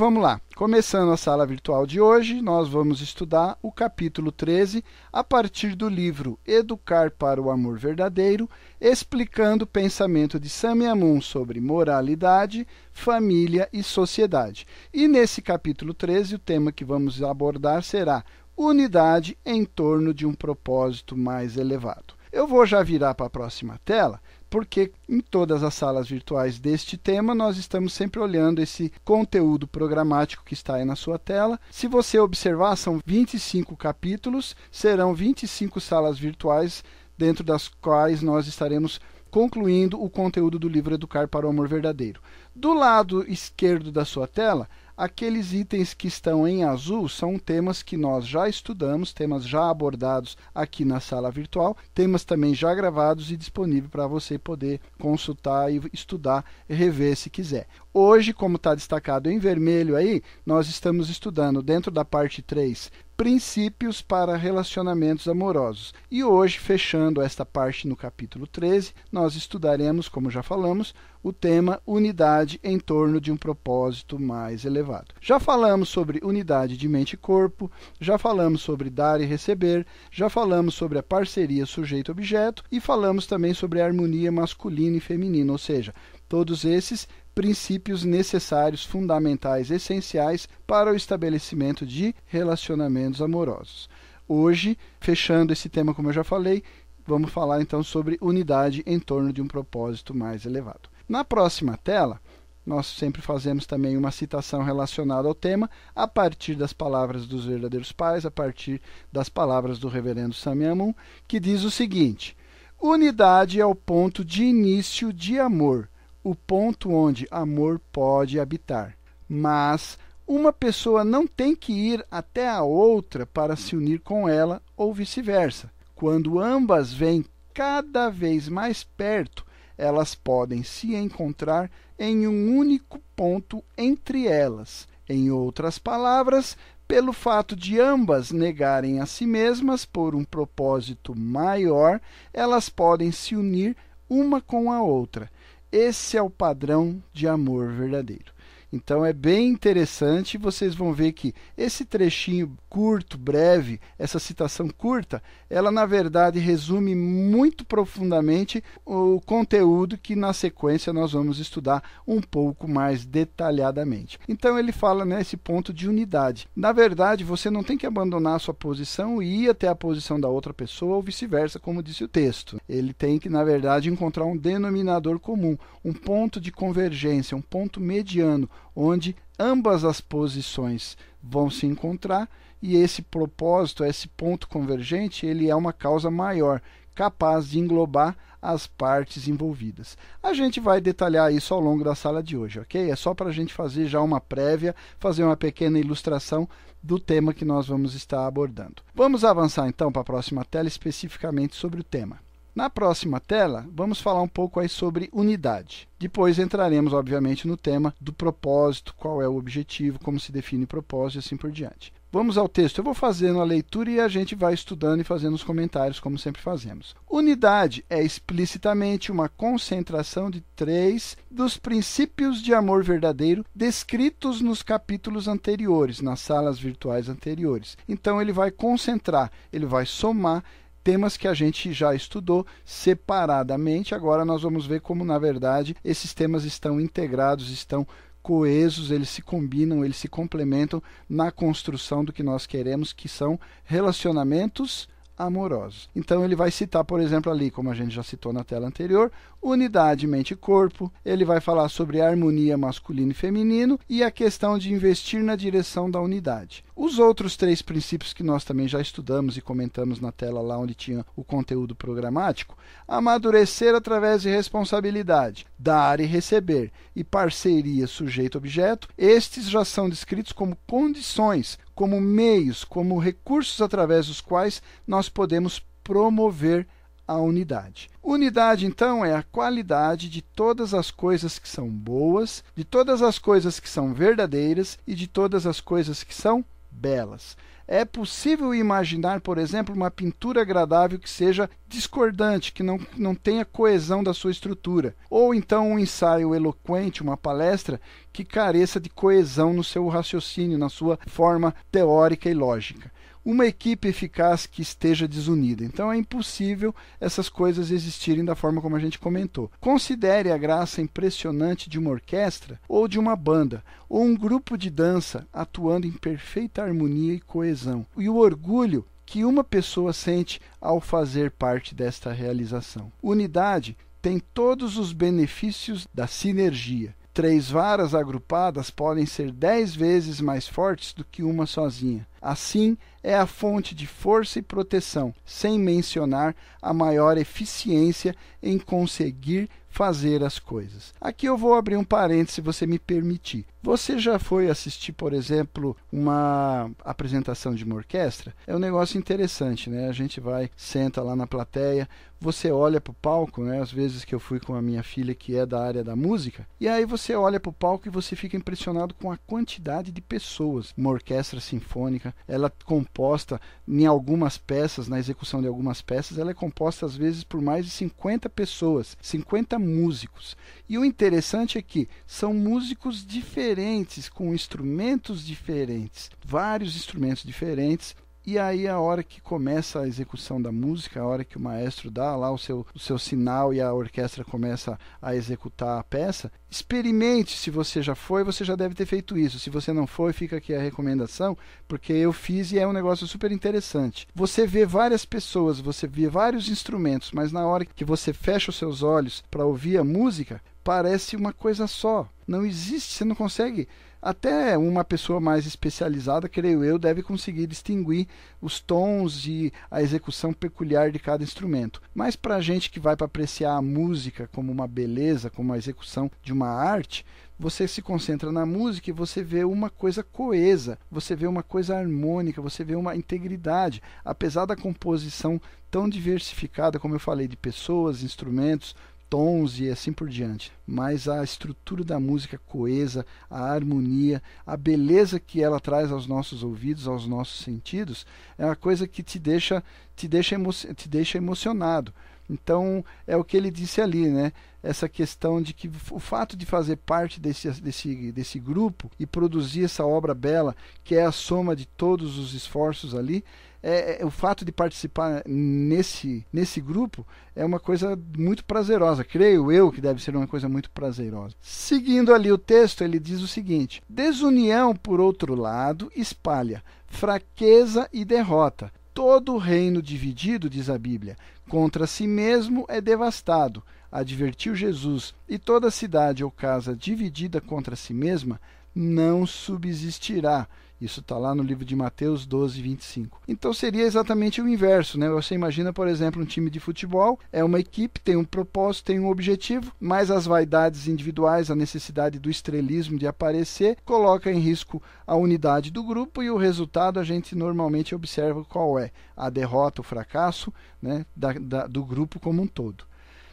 Vamos lá. Começando a sala virtual de hoje, nós vamos estudar o capítulo 13 a partir do livro Educar para o Amor Verdadeiro, explicando o pensamento de Samyamun sobre moralidade, família e sociedade. E nesse capítulo 13, o tema que vamos abordar será unidade em torno de um propósito mais elevado. Eu vou já virar para a próxima tela porque em todas as salas virtuais deste tema nós estamos sempre olhando esse conteúdo programático que está aí na sua tela. Se você observar, são 25 capítulos, serão 25 salas virtuais dentro das quais nós estaremos concluindo o conteúdo do livro Educar para o Amor Verdadeiro. Do lado esquerdo da sua tela, Aqueles itens que estão em azul são temas que nós já estudamos, temas já abordados aqui na sala virtual, temas também já gravados e disponíveis para você poder consultar e estudar e rever se quiser. Hoje, como está destacado em vermelho aí, nós estamos estudando dentro da parte 3 princípios para relacionamentos amorosos. E hoje, fechando esta parte no capítulo 13, nós estudaremos, como já falamos, o tema unidade em torno de um propósito mais elevado. Já falamos sobre unidade de mente e corpo, já falamos sobre dar e receber, já falamos sobre a parceria sujeito-objeto e falamos também sobre a harmonia masculina e feminina, ou seja, todos esses princípios necessários, fundamentais, essenciais para o estabelecimento de relacionamentos amorosos. Hoje, fechando esse tema, como eu já falei, vamos falar então sobre unidade em torno de um propósito mais elevado. Na próxima tela, nós sempre fazemos também uma citação relacionada ao tema a partir das palavras dos verdadeiros pais, a partir das palavras do reverendo Samyamun, que diz o seguinte: Unidade é o ponto de início de amor o ponto onde amor pode habitar. Mas uma pessoa não tem que ir até a outra para se unir com ela ou vice-versa. Quando ambas vêm cada vez mais perto, elas podem se encontrar em um único ponto entre elas. Em outras palavras, pelo fato de ambas negarem a si mesmas por um propósito maior, elas podem se unir uma com a outra. Esse é o padrão de amor verdadeiro. Então é bem interessante, vocês vão ver que esse trechinho curto, breve, essa citação curta, ela na verdade resume muito profundamente o conteúdo que na sequência nós vamos estudar um pouco mais detalhadamente. Então ele fala nesse ponto de unidade. Na verdade, você não tem que abandonar a sua posição e ir até a posição da outra pessoa ou vice-versa, como disse o texto. Ele tem que, na verdade, encontrar um denominador comum, um ponto de convergência, um ponto mediano, onde ambas as posições vão se encontrar e esse propósito, esse ponto convergente, ele é uma causa maior, capaz de englobar as partes envolvidas. A gente vai detalhar isso ao longo da sala de hoje, ok? É só para a gente fazer já uma prévia, fazer uma pequena ilustração do tema que nós vamos estar abordando. Vamos avançar então para a próxima tela especificamente sobre o tema. Na próxima tela, vamos falar um pouco aí sobre unidade. Depois entraremos, obviamente, no tema do propósito, qual é o objetivo, como se define propósito e assim por diante. Vamos ao texto. Eu vou fazendo a leitura e a gente vai estudando e fazendo os comentários, como sempre fazemos. Unidade é explicitamente uma concentração de três dos princípios de amor verdadeiro descritos nos capítulos anteriores, nas salas virtuais anteriores. Então, ele vai concentrar, ele vai somar temas que a gente já estudou separadamente. Agora nós vamos ver como, na verdade, esses temas estão integrados, estão coesos, eles se combinam, eles se complementam na construção do que nós queremos, que são relacionamentos amorosos. Então ele vai citar, por exemplo, ali, como a gente já citou na tela anterior, unidade mente e corpo, ele vai falar sobre harmonia masculino e feminino e a questão de investir na direção da unidade. Os outros três princípios que nós também já estudamos e comentamos na tela lá onde tinha o conteúdo programático, amadurecer através de responsabilidade, dar e receber e parceria sujeito-objeto, estes já são descritos como condições, como meios, como recursos através dos quais nós podemos promover a unidade. Unidade, então, é a qualidade de todas as coisas que são boas, de todas as coisas que são verdadeiras e de todas as coisas que são belas. É possível imaginar, por exemplo, uma pintura agradável que seja discordante, que não, não tenha coesão da sua estrutura. Ou então um ensaio eloquente, uma palestra que careça de coesão no seu raciocínio, na sua forma teórica e lógica uma equipe eficaz que esteja desunida. Então é impossível essas coisas existirem da forma como a gente comentou. Considere a graça impressionante de uma orquestra ou de uma banda, ou um grupo de dança atuando em perfeita harmonia e coesão. E o orgulho que uma pessoa sente ao fazer parte desta realização. Unidade tem todos os benefícios da sinergia. Três varas agrupadas podem ser dez vezes mais fortes do que uma sozinha. Assim, é a fonte de força e proteção, sem mencionar a maior eficiência em conseguir fazer as coisas. Aqui eu vou abrir um parênteses, se você me permitir. Você já foi assistir, por exemplo, uma apresentação de uma orquestra? É um negócio interessante, né? A gente vai, senta lá na plateia, você olha para o palco, né? Às vezes que eu fui com a minha filha que é da área da música, e aí você olha para o palco e você fica impressionado com a quantidade de pessoas. Uma orquestra sinfônica, ela é composta em algumas peças, na execução de algumas peças, ela é composta às vezes por mais de 50 pessoas, 50 músicos. E o interessante é que são músicos diferentes, com instrumentos diferentes, vários instrumentos diferentes, e aí a hora que começa a execução da música, a hora que o maestro dá lá o seu, o seu sinal e a orquestra começa a executar a peça, experimente se você já foi, você já deve ter feito isso. Se você não foi, fica aqui a recomendação, porque eu fiz e é um negócio super interessante. Você vê várias pessoas, você vê vários instrumentos, mas na hora que você fecha os seus olhos para ouvir a música, parece uma coisa só. Não existe, você não consegue até uma pessoa mais especializada, creio eu, deve conseguir distinguir os tons e a execução peculiar de cada instrumento. Mas para a gente que vai para apreciar a música como uma beleza, como a execução de uma arte, você se concentra na música e você vê uma coisa coesa, você vê uma coisa harmônica, você vê uma integridade. Apesar da composição tão diversificada, como eu falei, de pessoas, instrumentos, tons e assim por diante. Mas a estrutura da música coesa, a harmonia, a beleza que ela traz aos nossos ouvidos, aos nossos sentidos, é uma coisa que te deixa, te deixa, emo te deixa emocionado. Então, é o que ele disse ali, né? Essa questão de que o fato de fazer parte desse, desse, desse grupo e produzir essa obra bela, que é a soma de todos os esforços ali, é, é, o fato de participar nesse, nesse grupo é uma coisa muito prazerosa. Creio eu que deve ser uma coisa muito prazerosa. Seguindo ali o texto, ele diz o seguinte: Desunião, por outro lado, espalha fraqueza e derrota. Todo reino dividido, diz a Bíblia, contra si mesmo é devastado, advertiu Jesus, e toda cidade ou casa dividida contra si mesma não subsistirá. Isso está lá no livro de Mateus 12, 25. Então seria exatamente o inverso, né? Você imagina, por exemplo, um time de futebol, é uma equipe, tem um propósito, tem um objetivo, mas as vaidades individuais, a necessidade do estrelismo de aparecer, coloca em risco a unidade do grupo e o resultado a gente normalmente observa qual é: a derrota, o fracasso né, da, da, do grupo como um todo.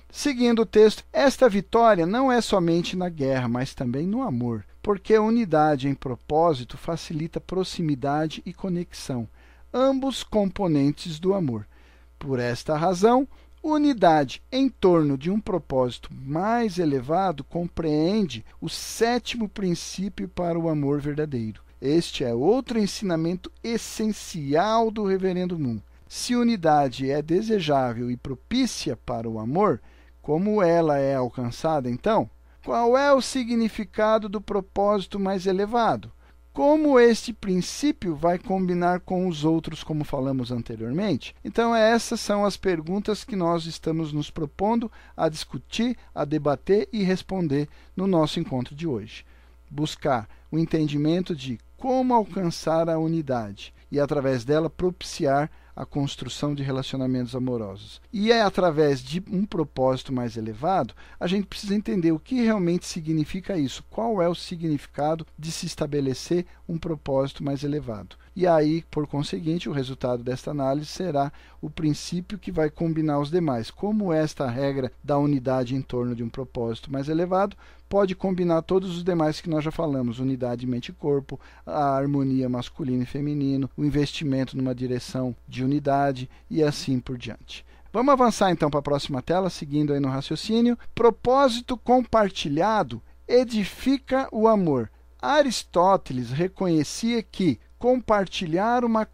Seguindo o texto, esta vitória não é somente na guerra, mas também no amor, porque a unidade em propósito facilita proximidade e conexão, ambos componentes do amor. Por esta razão, unidade em torno de um propósito mais elevado compreende o sétimo princípio para o amor verdadeiro. Este é outro ensinamento essencial do Reverendo Moon. Se unidade é desejável e propícia para o amor, como ela é alcançada, então? Qual é o significado do propósito mais elevado? Como este princípio vai combinar com os outros, como falamos anteriormente? Então, essas são as perguntas que nós estamos nos propondo a discutir, a debater e responder no nosso encontro de hoje. Buscar o entendimento de como alcançar a unidade e, através dela, propiciar a construção de relacionamentos amorosos. E é através de um propósito mais elevado, a gente precisa entender o que realmente significa isso, qual é o significado de se estabelecer um propósito mais elevado. E aí, por conseguinte, o resultado desta análise será o princípio que vai combinar os demais, como esta regra da unidade em torno de um propósito mais elevado pode combinar todos os demais que nós já falamos: unidade mente e corpo, a harmonia masculino e feminino, o investimento numa direção de unidade e assim por diante. Vamos avançar então para a próxima tela, seguindo aí no raciocínio. Propósito compartilhado edifica o amor. Aristóteles reconhecia que compartilhar uma,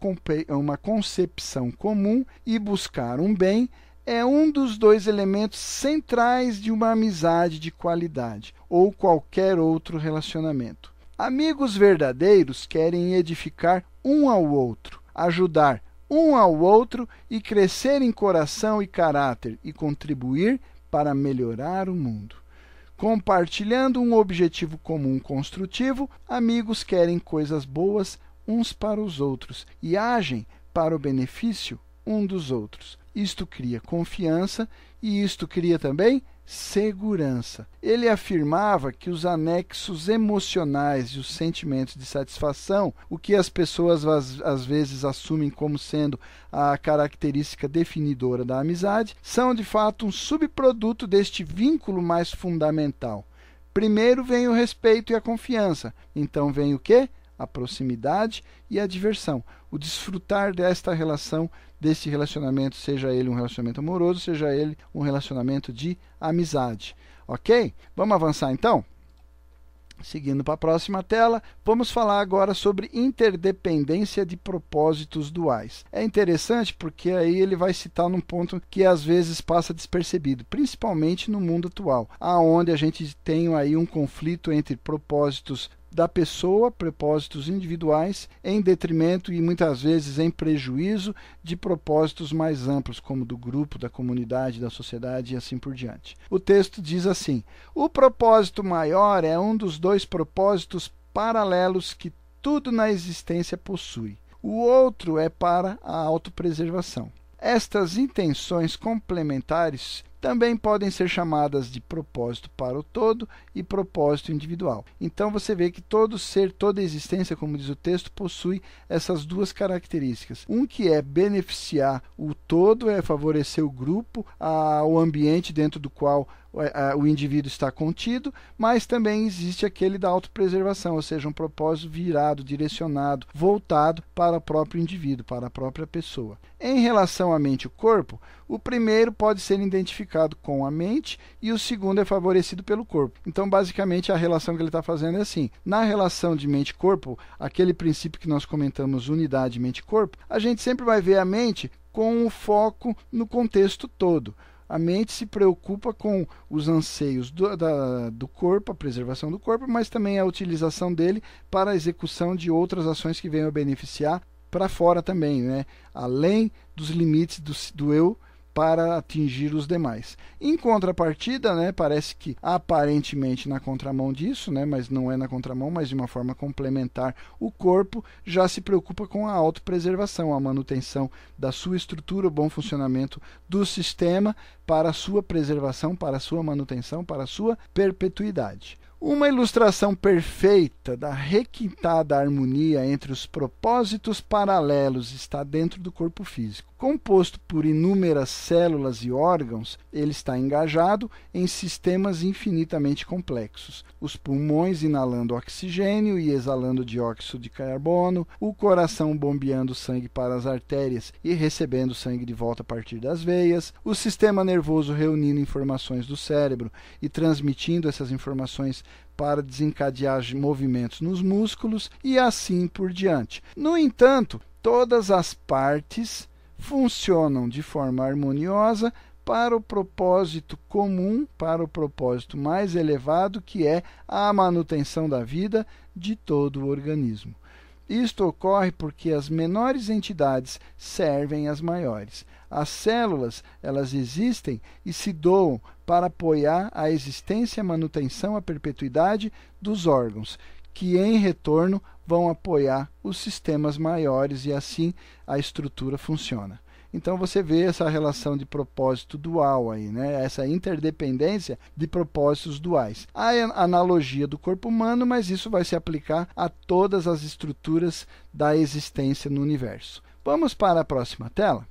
uma concepção comum e buscar um bem é um dos dois elementos centrais de uma amizade de qualidade ou qualquer outro relacionamento. Amigos verdadeiros querem edificar um ao outro, ajudar um ao outro e crescer em coração e caráter e contribuir para melhorar o mundo. Compartilhando um objetivo comum construtivo, amigos querem coisas boas uns para os outros e agem para o benefício um dos outros. Isto cria confiança e isto cria também segurança. Ele afirmava que os anexos emocionais e os sentimentos de satisfação, o que as pessoas às, vezes assumem como sendo a característica definidora da amizade, são de fato um subproduto deste vínculo mais fundamental. Primeiro vem o respeito e a confiança, então vem o que? A proximidade e a diversão. O desfrutar desta relação, deste relacionamento, seja ele um relacionamento amoroso, seja ele um relacionamento de amizade. Ok? Vamos avançar então? Seguindo para a próxima tela, vamos falar agora sobre interdependência de propósitos duais. É interessante porque aí ele vai citar num ponto que às vezes passa despercebido, principalmente no mundo atual, aonde a gente tem aí um conflito entre propósitos da pessoa, propósitos individuais, em detrimento e muitas vezes em prejuízo de propósitos mais amplos, como do grupo, da comunidade, da sociedade e assim por diante. O texto diz assim: o propósito maior é um dos dois propósitos paralelos que tudo na existência possui. O outro é para a autopreservação. Estas intenções complementares também podem ser chamadas de propósito para o todo e propósito individual. Então você vê que todo ser, toda existência, como diz o texto, possui essas duas características. Um que é beneficiar o todo, é favorecer o grupo, a, o ambiente dentro do qual o indivíduo está contido, mas também existe aquele da autopreservação, ou seja, um propósito virado, direcionado, voltado para o próprio indivíduo, para a própria pessoa. Em relação à mente e corpo, o primeiro pode ser identificado com a mente e o segundo é favorecido pelo corpo. Então, basicamente, a relação que ele está fazendo é assim: na relação de mente-corpo, aquele princípio que nós comentamos, unidade mente-corpo, a gente sempre vai ver a mente com o foco no contexto todo a mente se preocupa com os anseios do, da, do corpo, a preservação do corpo, mas também a utilização dele para a execução de outras ações que venham a beneficiar para fora também, né? além dos limites do, do eu para atingir os demais. Em contrapartida, né, parece que aparentemente na contramão disso, né, mas não é na contramão, mas de uma forma complementar, o corpo já se preocupa com a autopreservação, a manutenção da sua estrutura, o bom funcionamento do sistema para a sua preservação, para a sua manutenção, para a sua perpetuidade. Uma ilustração perfeita da requintada harmonia entre os propósitos paralelos está dentro do corpo físico. Composto por inúmeras células e órgãos, ele está engajado em sistemas infinitamente complexos. Os pulmões inalando oxigênio e exalando dióxido de carbono, o coração bombeando sangue para as artérias e recebendo sangue de volta a partir das veias, o sistema nervoso reunindo informações do cérebro e transmitindo essas informações para desencadear movimentos nos músculos e assim por diante. No entanto, todas as partes funcionam de forma harmoniosa para o propósito comum, para o propósito mais elevado, que é a manutenção da vida de todo o organismo. Isto ocorre porque as menores entidades servem as maiores. As células, elas existem e se doam para apoiar a existência, a manutenção, a perpetuidade dos órgãos, que em retorno vão apoiar os sistemas maiores e assim a estrutura funciona. Então você vê essa relação de propósito dual aí, né? Essa interdependência de propósitos duais. Há a analogia do corpo humano, mas isso vai se aplicar a todas as estruturas da existência no universo. Vamos para a próxima tela?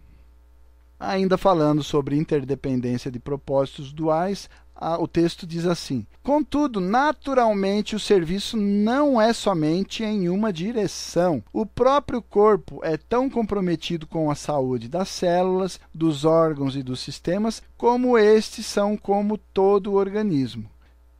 Ainda falando sobre interdependência de propósitos duais, o texto diz assim: Contudo, naturalmente, o serviço não é somente em uma direção. O próprio corpo é tão comprometido com a saúde das células, dos órgãos e dos sistemas, como estes são como todo o organismo.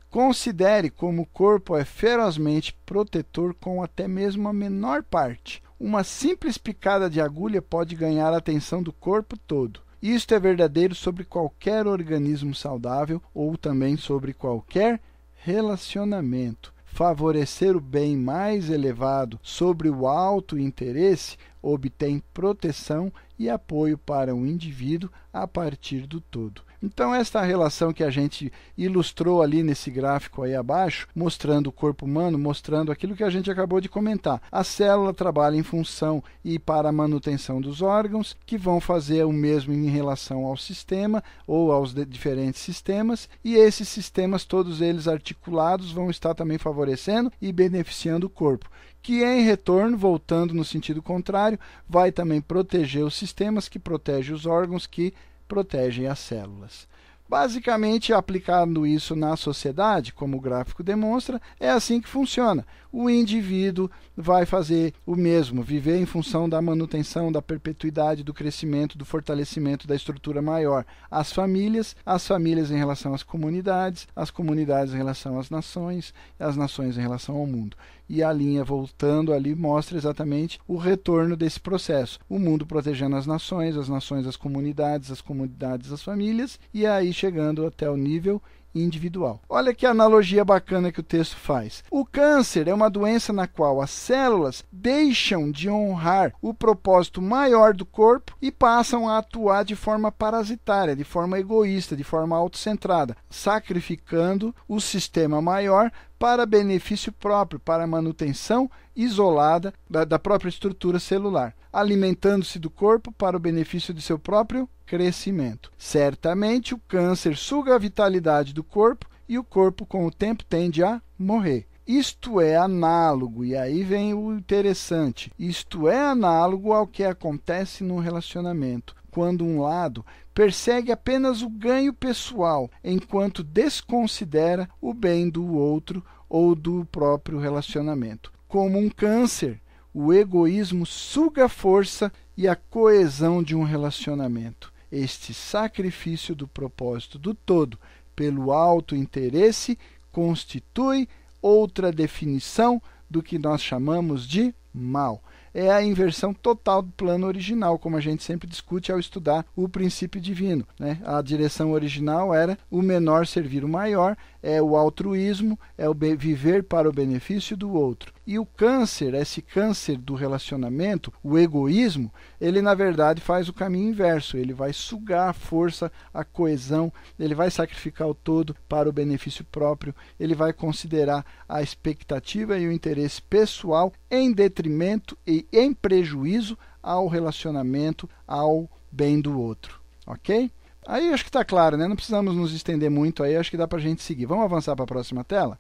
Considere como o corpo é ferozmente protetor com até mesmo a menor parte. Uma simples picada de agulha pode ganhar a atenção do corpo todo. Isto é verdadeiro sobre qualquer organismo saudável ou também sobre qualquer relacionamento. Favorecer o bem mais elevado sobre o alto interesse obtém proteção e apoio para o indivíduo a partir do todo. Então, esta relação que a gente ilustrou ali nesse gráfico aí abaixo, mostrando o corpo humano, mostrando aquilo que a gente acabou de comentar. A célula trabalha em função e para a manutenção dos órgãos, que vão fazer o mesmo em relação ao sistema ou aos diferentes sistemas, e esses sistemas, todos eles articulados, vão estar também favorecendo e beneficiando o corpo que em retorno, voltando no sentido contrário, vai também proteger os sistemas, que protege os órgãos, que protegem as células. Basicamente, aplicando isso na sociedade, como o gráfico demonstra, é assim que funciona. O indivíduo vai fazer o mesmo, viver em função da manutenção, da perpetuidade, do crescimento, do fortalecimento da estrutura maior. As famílias, as famílias em relação às comunidades, as comunidades em relação às nações, as nações em relação ao mundo. E a linha voltando ali mostra exatamente o retorno desse processo. O mundo protegendo as nações, as nações as comunidades, as comunidades as famílias, e aí chegando até o nível individual. Olha que analogia bacana que o texto faz. O câncer é uma doença na qual as células deixam de honrar o propósito maior do corpo e passam a atuar de forma parasitária, de forma egoísta, de forma autocentrada, sacrificando o sistema maior para benefício próprio, para manutenção isolada da, da própria estrutura celular, alimentando-se do corpo para o benefício de seu próprio crescimento. Certamente o câncer suga a vitalidade do corpo e o corpo, com o tempo, tende a morrer. Isto é análogo, e aí vem o interessante: isto é análogo ao que acontece no relacionamento, quando um lado persegue apenas o ganho pessoal, enquanto desconsidera o bem do outro ou do próprio relacionamento. Como um câncer, o egoísmo suga a força e a coesão de um relacionamento este sacrifício do propósito do todo pelo alto interesse constitui outra definição do que nós chamamos de mal é a inversão total do plano original, como a gente sempre discute ao estudar o princípio divino. Né? A direção original era o menor servir o maior, é o altruísmo, é o viver para o benefício do outro. E o câncer, esse câncer do relacionamento, o egoísmo, ele na verdade faz o caminho inverso. Ele vai sugar a força, a coesão, ele vai sacrificar o todo para o benefício próprio, ele vai considerar a expectativa e o interesse pessoal em detrimento e em prejuízo ao relacionamento, ao bem do outro. Ok? Aí acho que está claro, né? Não precisamos nos estender muito aí, acho que dá para a gente seguir. Vamos avançar para a próxima tela?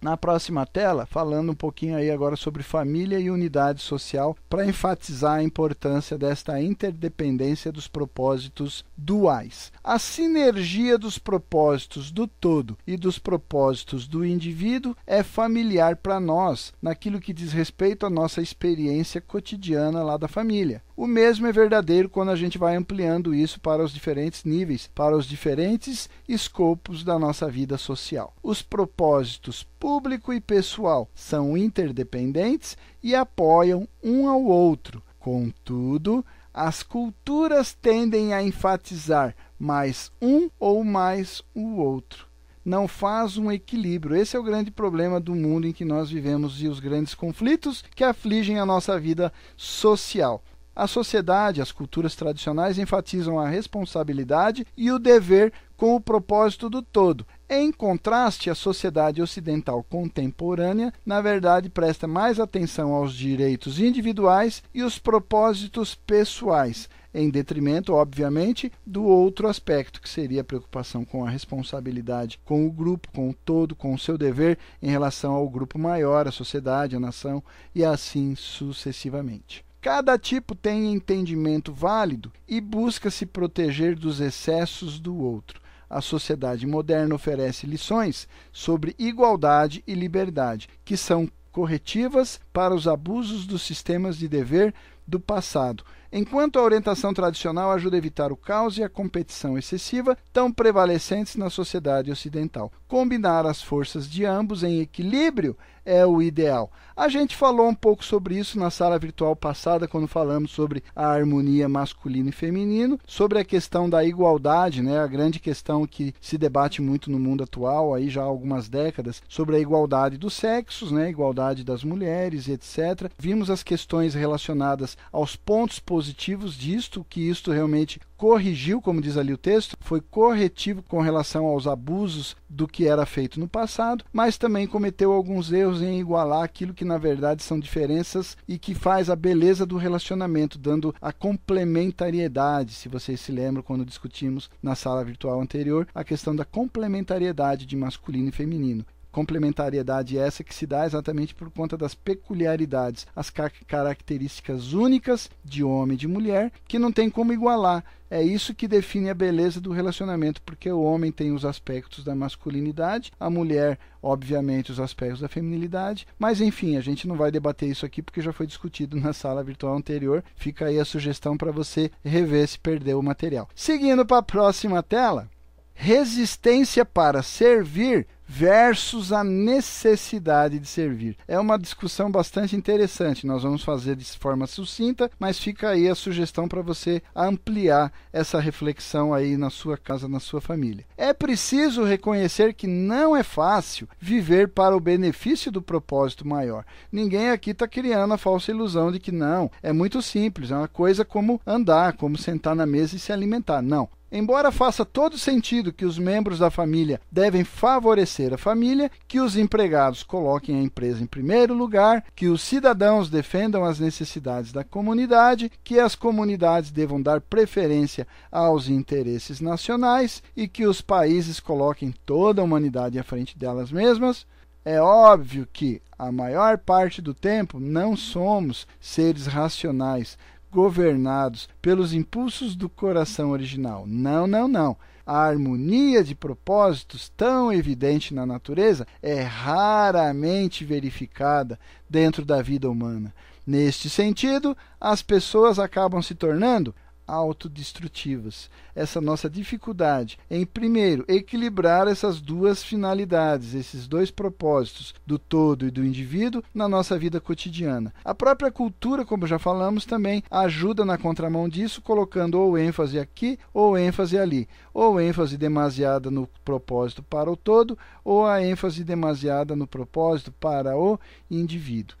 na próxima tela, falando um pouquinho aí agora sobre família e unidade social, para enfatizar a importância desta interdependência dos propósitos duais. A sinergia dos propósitos do todo e dos propósitos do indivíduo é familiar para nós, naquilo que diz respeito à nossa experiência cotidiana lá da família. O mesmo é verdadeiro quando a gente vai ampliando isso para os diferentes níveis, para os diferentes escopos da nossa vida social. Os propósitos público e pessoal são interdependentes e apoiam um ao outro. Contudo, as culturas tendem a enfatizar mais um ou mais o outro. Não faz um equilíbrio. Esse é o grande problema do mundo em que nós vivemos e os grandes conflitos que afligem a nossa vida social. A sociedade, as culturas tradicionais enfatizam a responsabilidade e o dever com o propósito do todo. Em contraste, a sociedade ocidental contemporânea, na verdade, presta mais atenção aos direitos individuais e os propósitos pessoais, em detrimento, obviamente, do outro aspecto, que seria a preocupação com a responsabilidade com o grupo, com o todo, com o seu dever em relação ao grupo maior, a sociedade, a nação e assim sucessivamente. Cada tipo tem entendimento válido e busca se proteger dos excessos do outro. a sociedade moderna oferece lições sobre igualdade e liberdade, que são corretivas para os abusos dos sistemas de dever do passado, enquanto a orientação tradicional ajuda a evitar o caos e a competição excessiva tão prevalecentes na sociedade ocidental. Combinar as forças de ambos em equilíbrio é o ideal. A gente falou um pouco sobre isso na sala virtual passada, quando falamos sobre a harmonia masculino e feminino, sobre a questão da igualdade, né, a grande questão que se debate muito no mundo atual, aí já há algumas décadas, sobre a igualdade dos sexos, né, igualdade das mulheres, etc. Vimos as questões relacionadas aos pontos positivos disto, que isto realmente corrigiu, como diz ali o texto, foi corretivo com relação aos abusos do que era feito no passado, mas também cometeu alguns erros em igualar aquilo que na verdade são diferenças e que faz a beleza do relacionamento, dando a complementariedade. Se vocês se lembram quando discutimos na sala virtual anterior a questão da complementariedade de masculino e feminino complementariedade essa que se dá exatamente por conta das peculiaridades, as características únicas de homem e de mulher, que não tem como igualar. É isso que define a beleza do relacionamento, porque o homem tem os aspectos da masculinidade, a mulher, obviamente, os aspectos da feminilidade, mas enfim, a gente não vai debater isso aqui porque já foi discutido na sala virtual anterior. Fica aí a sugestão para você rever se perdeu o material. Seguindo para a próxima tela, resistência para servir versus a necessidade de servir. É uma discussão bastante interessante. Nós vamos fazer de forma sucinta, mas fica aí a sugestão para você ampliar essa reflexão aí na sua casa, na sua família. É preciso reconhecer que não é fácil viver para o benefício do propósito maior. Ninguém aqui está criando a falsa ilusão de que não, é muito simples, é uma coisa como andar, como sentar na mesa e se alimentar. Não. Embora faça todo sentido que os membros da família devem favorecer a família, que os empregados coloquem a empresa em primeiro lugar, que os cidadãos defendam as necessidades da comunidade, que as comunidades devam dar preferência aos interesses nacionais e que os países coloquem toda a humanidade à frente delas mesmas, é óbvio que a maior parte do tempo não somos seres racionais, governados pelos impulsos do coração original. Não, não, não. A harmonia de propósitos tão evidente na natureza é raramente verificada dentro da vida humana. Neste sentido, as pessoas acabam se tornando autodestrutivas. Essa nossa dificuldade em, primeiro, equilibrar essas duas finalidades, esses dois propósitos do todo e do indivíduo na nossa vida cotidiana. A própria cultura, como já falamos, também ajuda na contramão disso, colocando ou ênfase aqui ou ênfase ali, ou ênfase demasiada no propósito para o todo, ou a ênfase demasiada no propósito para o indivíduo.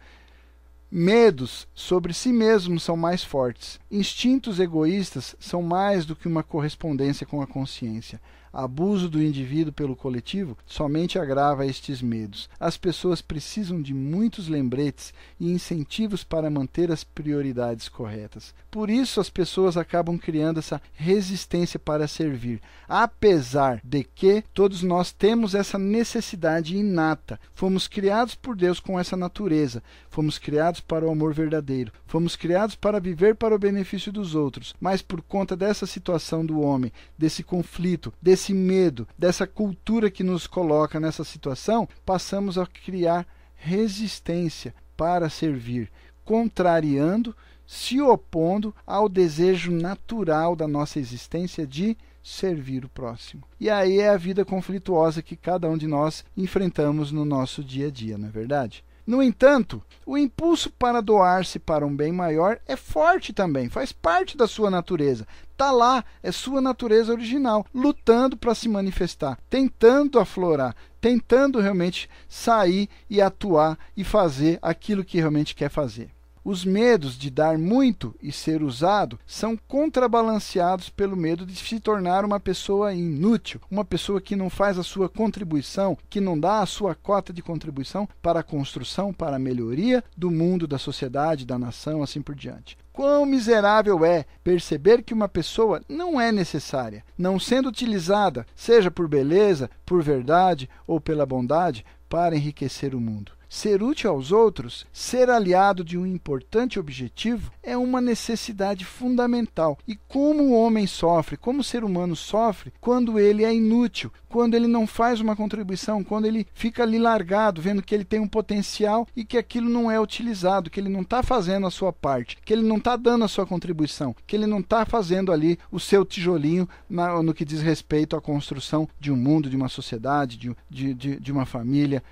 Medos sobre si mesmos são mais fortes. Instintos egoístas são mais do que uma correspondência com a consciência abuso do indivíduo pelo coletivo somente agrava estes medos. As pessoas precisam de muitos lembretes e incentivos para manter as prioridades corretas. Por isso, as pessoas acabam criando essa resistência para servir, apesar de que todos nós temos essa necessidade inata. Fomos criados por Deus com essa natureza, fomos criados para o amor verdadeiro, fomos criados para viver para o benefício dos outros, mas por conta dessa situação do homem, desse conflito, desse desse medo, dessa cultura que nos coloca nessa situação, passamos a criar resistência para servir, contrariando, se opondo ao desejo natural da nossa existência de servir o próximo. E aí é a vida conflituosa que cada um de nós enfrentamos no nosso dia a dia, não é verdade? No entanto, o impulso para doar-se para um bem maior é forte também, faz parte da sua natureza. Está lá, é sua natureza original, lutando para se manifestar, tentando aflorar, tentando realmente sair e atuar e fazer aquilo que realmente quer fazer. Os medos de dar muito e ser usado são contrabalanceados pelo medo de se tornar uma pessoa inútil, uma pessoa que não faz a sua contribuição, que não dá a sua cota de contribuição para a construção, para a melhoria do mundo, da sociedade, da nação, assim por diante. Quão miserável é perceber que uma pessoa não é necessária, não sendo utilizada, seja por beleza, por verdade ou pela bondade, para enriquecer o mundo. Ser útil aos outros, ser aliado de um importante objetivo, é uma necessidade fundamental. E como o homem sofre, como o ser humano sofre, quando ele é inútil, quando ele não faz uma contribuição, quando ele fica ali largado, vendo que ele tem um potencial e que aquilo não é utilizado, que ele não está fazendo a sua parte, que ele não está dando a sua contribuição, que ele não está fazendo ali o seu tijolinho na, no que diz respeito à construção de um mundo, de uma sociedade, de, de, de, de uma família,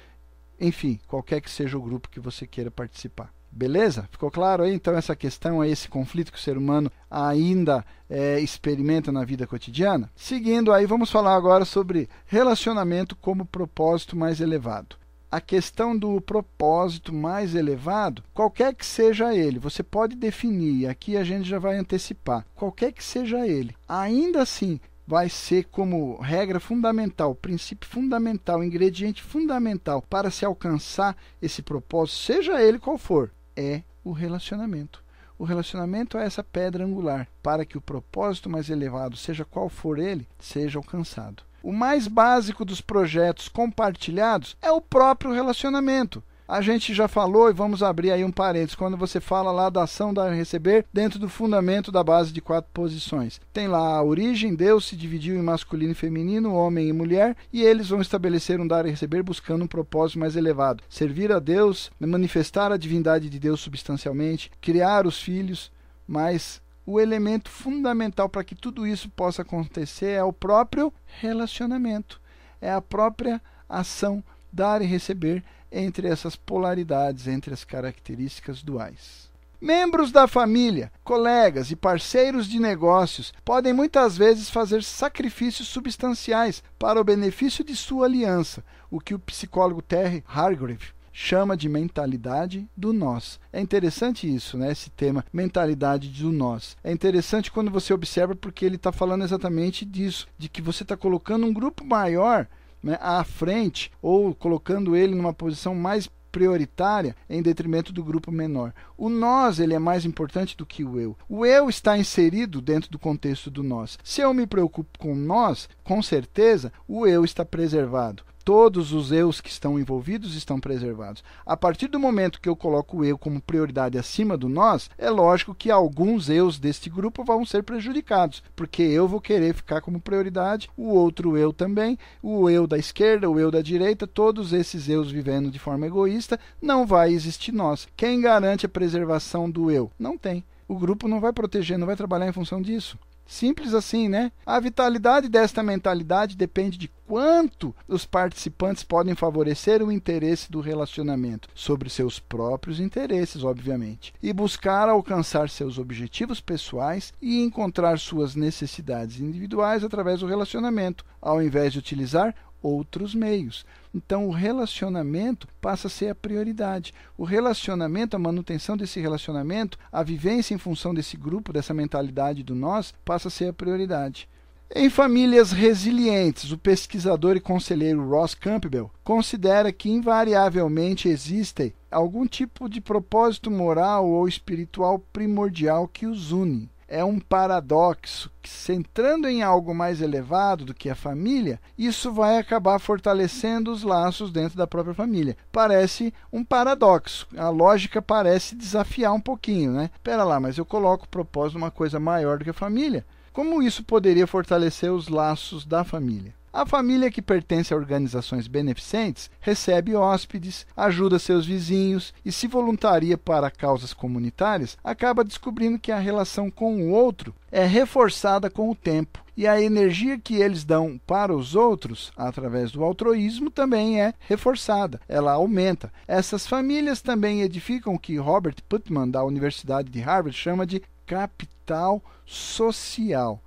enfim, qualquer que seja o grupo que você queira participar. Beleza? Ficou claro aí então essa questão, esse conflito que o ser humano ainda é, experimenta na vida cotidiana? Seguindo aí, vamos falar agora sobre relacionamento como propósito mais elevado. A questão do propósito mais elevado, qualquer que seja ele, você pode definir, aqui a gente já vai antecipar, qualquer que seja ele, ainda assim vai ser como regra fundamental, princípio fundamental, ingrediente fundamental para se alcançar esse propósito, seja ele qual for, é o relacionamento. O relacionamento é essa pedra angular para que o propósito mais elevado, seja qual for ele, seja alcançado. O mais básico dos projetos compartilhados é o próprio relacionamento. A gente já falou e vamos abrir aí um parênteses quando você fala lá da ação dar e receber dentro do fundamento da base de quatro posições. Tem lá a origem, Deus se dividiu em masculino e feminino, homem e mulher, e eles vão estabelecer um dar e receber buscando um propósito mais elevado: servir a Deus, manifestar a divindade de Deus substancialmente, criar os filhos, mas o elemento fundamental para que tudo isso possa acontecer é o próprio relacionamento, é a própria ação dar e receber entre essas polaridades, entre as características duais. Membros da família, colegas e parceiros de negócios podem muitas vezes fazer sacrifícios substanciais para o benefício de sua aliança, o que o psicólogo Terry Hargrave chama de mentalidade do nós. É interessante isso, né? Esse tema, mentalidade do nós. É interessante quando você observa porque ele está falando exatamente disso, de que você está colocando um grupo maior né, à frente ou colocando ele numa posição mais prioritária em detrimento do grupo menor. O nós ele é mais importante do que o eu. O eu está inserido dentro do contexto do nós. Se eu me preocupo com nós, com certeza o eu está preservado todos os eus que estão envolvidos estão preservados. A partir do momento que eu coloco o eu como prioridade acima do nós, é lógico que alguns eus deste grupo vão ser prejudicados, porque eu vou querer ficar como prioridade, o outro eu também, o eu da esquerda, o eu da direita, todos esses eus vivendo de forma egoísta, não vai existir nós. Quem garante a preservação do eu? Não tem. O grupo não vai proteger, não vai trabalhar em função disso. Simples assim, né? A vitalidade desta mentalidade depende de quanto os participantes podem favorecer o interesse do relacionamento sobre seus próprios interesses, obviamente, e buscar alcançar seus objetivos pessoais e encontrar suas necessidades individuais através do relacionamento, ao invés de utilizar outros meios. Então, o relacionamento passa a ser a prioridade. O relacionamento, a manutenção desse relacionamento, a vivência em função desse grupo, dessa mentalidade do nós, passa a ser a prioridade. Em famílias resilientes, o pesquisador e conselheiro Ross Campbell considera que invariavelmente existe algum tipo de propósito moral ou espiritual primordial que os une é um paradoxo que, centrando em algo mais elevado do que a família, isso vai acabar fortalecendo os laços dentro da própria família. Parece um paradoxo. A lógica parece desafiar um pouquinho, né? Pera lá, mas eu coloco o propósito numa coisa maior do que a família. Como isso poderia fortalecer os laços da família? A família que pertence a organizações beneficentes recebe hóspedes, ajuda seus vizinhos e se voluntaria para causas comunitárias, acaba descobrindo que a relação com o outro é reforçada com o tempo e a energia que eles dão para os outros, através do altruísmo, também é reforçada, ela aumenta. Essas famílias também edificam o que Robert Putnam, da Universidade de Harvard, chama de capital social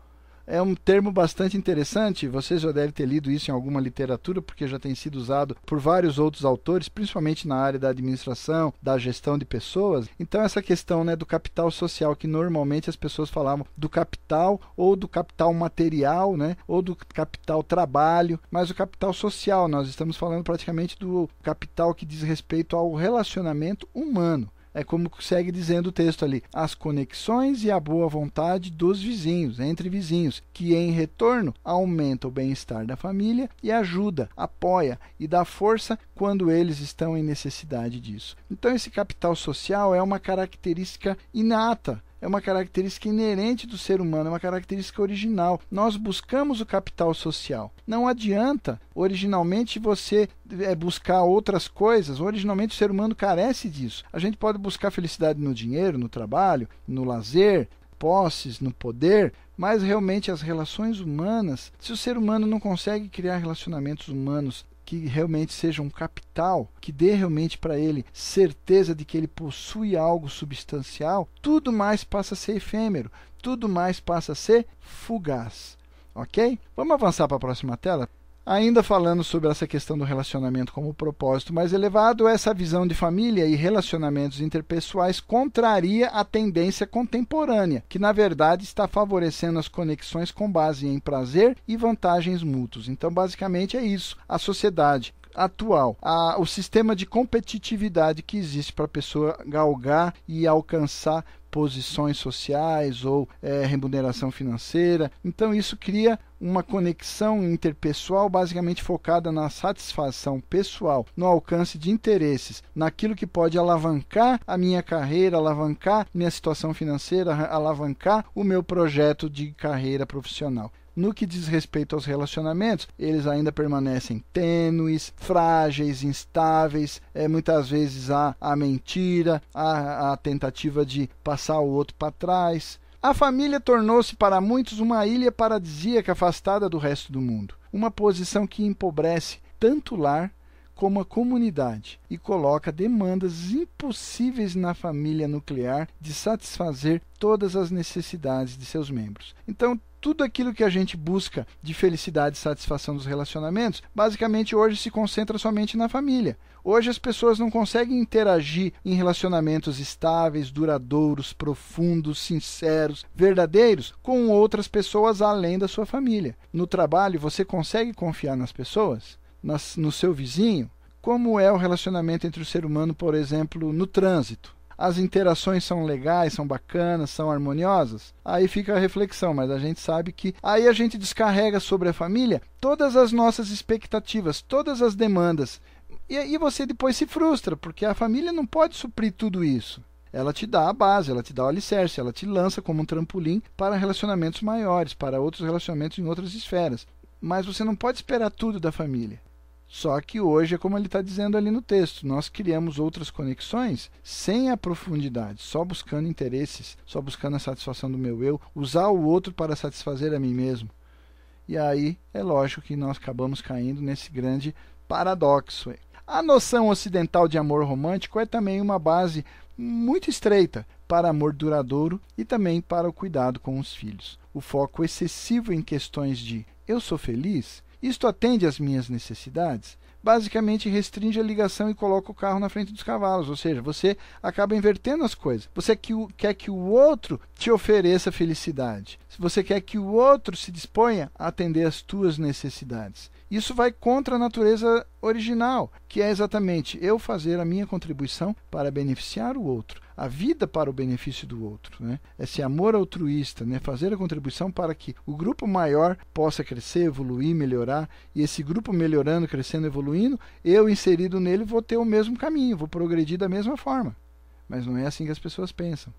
é um termo bastante interessante. Você já deve ter lido isso em alguma literatura, porque já tem sido usado por vários outros autores, principalmente na área da administração, da gestão de pessoas. Então, essa questão né, do capital social, que normalmente as pessoas falavam do capital ou do capital material, né, ou do capital trabalho, mas o capital social, nós estamos falando praticamente do capital que diz respeito ao relacionamento humano É como segue dizendo o texto ali: as conexões e a boa vontade dos vizinhos, entre vizinhos, que em retorno aumenta o bem-estar da família e ajuda, apoia e dá força quando eles estão em necessidade disso. Então, esse capital social é uma característica inata é uma característica inerente do ser humano, é uma característica original. Nós buscamos o capital social. Não adianta originalmente você é, buscar outras coisas. Originalmente o ser humano carece disso. A gente pode buscar felicidade no dinheiro, no trabalho, no lazer, posses, no poder, mas realmente as relações humanas, se o ser humano não consegue criar relacionamentos humanos que realmente seja um capital, que dê realmente para ele certeza de que ele possui algo substancial, tudo mais passa a ser efêmero, tudo mais passa a ser fugaz. Ok? Vamos avançar para a próxima tela? Ainda falando sobre essa questão do relacionamento como propósito mais elevado, essa visão de família e relacionamentos interpessoais contraria a tendência contemporânea, que na verdade está favorecendo as conexões com base em prazer e vantagens mútuos. Então, basicamente é isso. A sociedade atual, a, o sistema de competitividade que existe para a pessoa galgar e alcançar posições sociais ou é, remuneração financeira. Então, isso cria uma conexão interpessoal basicamente focada na satisfação pessoal, no alcance de interesses, naquilo que pode alavancar a minha carreira, alavancar minha situação financeira, alavancar o meu projeto de carreira profissional. No que diz respeito aos relacionamentos, eles ainda permanecem tênues, frágeis, instáveis. É, muitas vezes há a mentira, há a tentativa de passar o outro para trás. A família tornou-se para muitos uma ilha paradisíaca afastada do resto do mundo, uma posição que empobrece tanto o lar como a comunidade e coloca demandas impossíveis na família nuclear de satisfazer todas as necessidades de seus membros. Então, tudo aquilo que a gente busca de felicidade e satisfação dos relacionamentos, basicamente hoje se concentra somente na família. Hoje as pessoas não conseguem interagir em relacionamentos estáveis, duradouros, profundos, sinceros, verdadeiros com outras pessoas além da sua família. No trabalho, você consegue confiar nas pessoas? Nas, no seu vizinho? Como é o relacionamento entre o ser humano, por exemplo, no trânsito? As interações são legais, são bacanas, são harmoniosas? Aí fica a reflexão, mas a gente sabe que aí a gente descarrega sobre a família todas as nossas expectativas, todas as demandas. E aí você depois se frustra, porque a família não pode suprir tudo isso. Ela te dá a base, ela te dá o alicerce, ela te lança como um trampolim para relacionamentos maiores, para outros relacionamentos em outras esferas. Mas você não pode esperar tudo da família. Só que hoje é como ele está dizendo ali no texto: nós criamos outras conexões sem a profundidade, só buscando interesses, só buscando a satisfação do meu eu, usar o outro para satisfazer a mim mesmo. E aí é lógico que nós acabamos caindo nesse grande paradoxo. A noção ocidental de amor romântico é também uma base muito estreita para amor duradouro e também para o cuidado com os filhos. O foco excessivo em questões de eu sou feliz isto atende às minhas necessidades? Basicamente restringe a ligação e coloca o carro na frente dos cavalos, ou seja, você acaba invertendo as coisas. Você quer que o outro te ofereça felicidade. Você quer que o outro se disponha a atender às tuas necessidades. Isso vai contra a natureza original, que é exatamente eu fazer a minha contribuição para beneficiar o outro, a vida para o benefício do outro. Né? Esse amor altruísta, né? fazer a contribuição para que o grupo maior possa crescer, evoluir, melhorar, e esse grupo melhorando, crescendo, evoluindo, eu inserido nele vou ter o mesmo caminho, vou progredir da mesma forma. Mas não é assim que as pessoas pensam.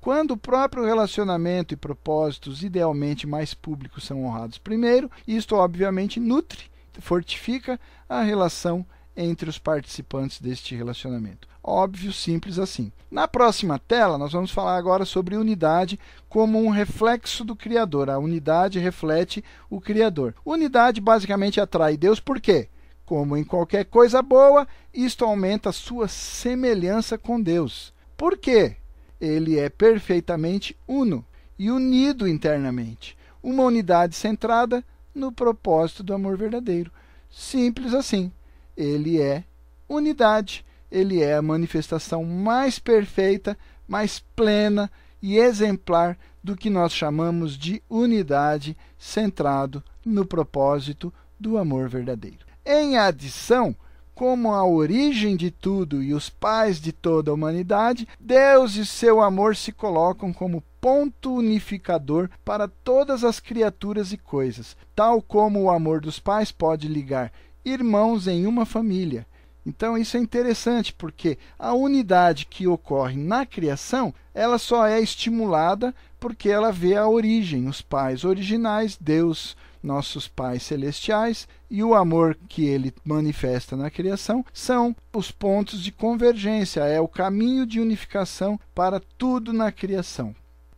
Quando o próprio relacionamento e propósitos idealmente mais públicos são honrados primeiro, isto obviamente nutre fortifica a relação entre os participantes deste relacionamento. Óbvio, simples assim. Na próxima tela, nós vamos falar agora sobre unidade como um reflexo do Criador. A unidade reflete o Criador. Unidade basicamente atrai Deus por quê? Como em qualquer coisa boa, isto aumenta a sua semelhança com Deus. Por quê? Ele é perfeitamente uno e unido internamente. Uma unidade centrada no propósito do amor verdadeiro. Simples assim. Ele é unidade, ele é a manifestação mais perfeita, mais plena e exemplar do que nós chamamos de unidade centrado no propósito do amor verdadeiro. Em adição, como a origem de tudo e os pais de toda a humanidade, Deus e seu amor se colocam como ponto unificador para todas as criaturas e coisas, tal como o amor dos pais pode ligar irmãos em uma família. Então isso é interessante porque a unidade que ocorre na criação, ela só é estimulada porque ela vê a origem, os pais originais, Deus, nossos pais celestiais, e o amor que ele manifesta na criação são os pontos de convergência, é o caminho de unificação para tudo na criação.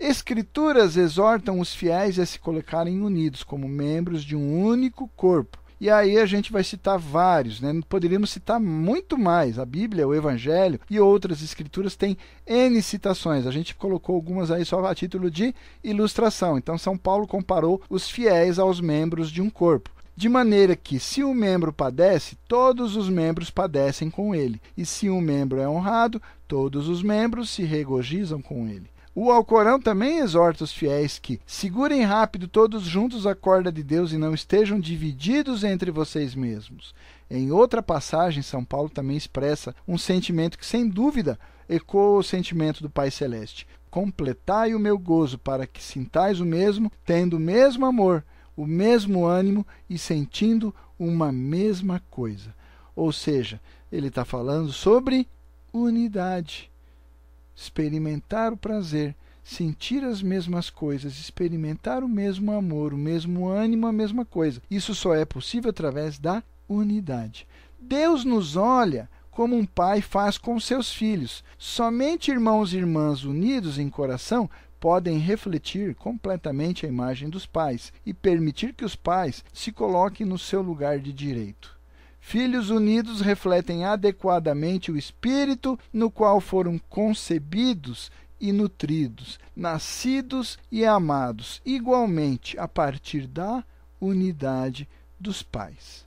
Escrituras exortam os fiéis a se colocarem unidos como membros de um único corpo e aí a gente vai citar vários, né? Poderíamos citar muito mais. A Bíblia, o Evangelho e outras escrituras têm N citações. A gente colocou algumas aí só a título de ilustração. Então, São Paulo comparou os fiéis aos membros de um corpo. De maneira que, se um membro padece, todos os membros padecem com ele. E se um membro é honrado, todos os membros se regozijam com ele. O Alcorão também exorta os fiéis que segurem rápido todos juntos a corda de Deus e não estejam divididos entre vocês mesmos. Em outra passagem, São Paulo também expressa um sentimento que, sem dúvida, ecoa o sentimento do Pai Celeste. Completai o meu gozo para que sintais o mesmo, tendo o mesmo amor, o mesmo ânimo e sentindo uma mesma coisa. Ou seja, ele está falando sobre unidade experimentar o prazer, sentir as mesmas coisas, experimentar o mesmo amor, o mesmo ânimo, a mesma coisa. Isso só é possível através da unidade. Deus nos olha como um pai faz com seus filhos. Somente irmãos e irmãs unidos em coração podem refletir completamente a imagem dos pais e permitir que os pais se coloquem no seu lugar de direito. Filhos unidos refletem adequadamente o espírito no qual foram concebidos e nutridos, nascidos e amados igualmente a partir da unidade dos pais.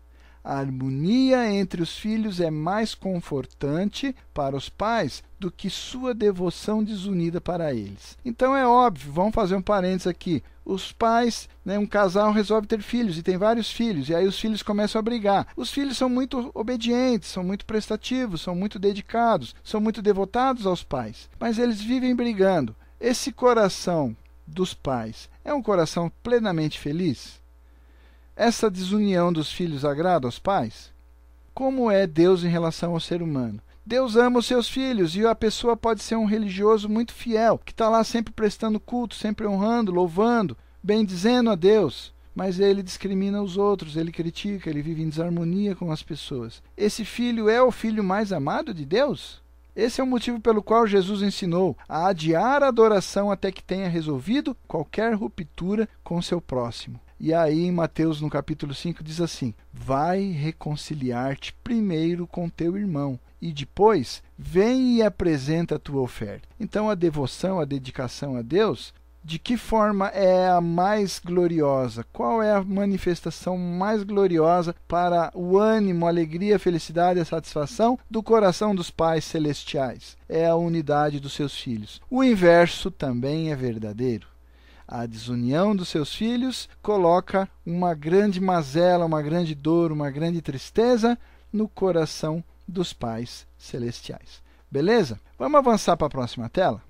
A harmonia entre os filhos é mais confortante para os pais do que sua devoção desunida para eles. Então é óbvio, vamos fazer um parênteses aqui. Os pais, né, um casal resolve ter filhos e tem vários filhos, e aí os filhos começam a brigar. Os filhos são muito obedientes, são muito prestativos, são muito dedicados, são muito devotados aos pais, mas eles vivem brigando. Esse coração dos pais é um coração plenamente feliz? Essa desunião dos filhos agrada aos pais? Como é Deus em relação ao ser humano? Deus ama os seus filhos e a pessoa pode ser um religioso muito fiel, que está lá sempre prestando culto, sempre honrando, louvando, bendizendo a Deus. Mas ele discrimina os outros, ele critica, ele vive em desarmonia com as pessoas. Esse filho é o filho mais amado de Deus? Esse é o motivo pelo qual Jesus ensinou a adiar a adoração até que tenha resolvido qualquer ruptura com seu próximo. E aí em Mateus no capítulo 5 diz assim: Vai reconciliar-te primeiro com teu irmão e depois vem e apresenta a tua oferta. Então a devoção, a dedicação a Deus, de que forma é a mais gloriosa? Qual é a manifestação mais gloriosa para o ânimo, a alegria, a felicidade e a satisfação do coração dos pais celestiais? É a unidade dos seus filhos. O inverso também é verdadeiro a desunião dos seus filhos coloca uma grande mazela, uma grande dor, uma grande tristeza no coração dos pais celestiais. Beleza? Vamos avançar para a próxima tela?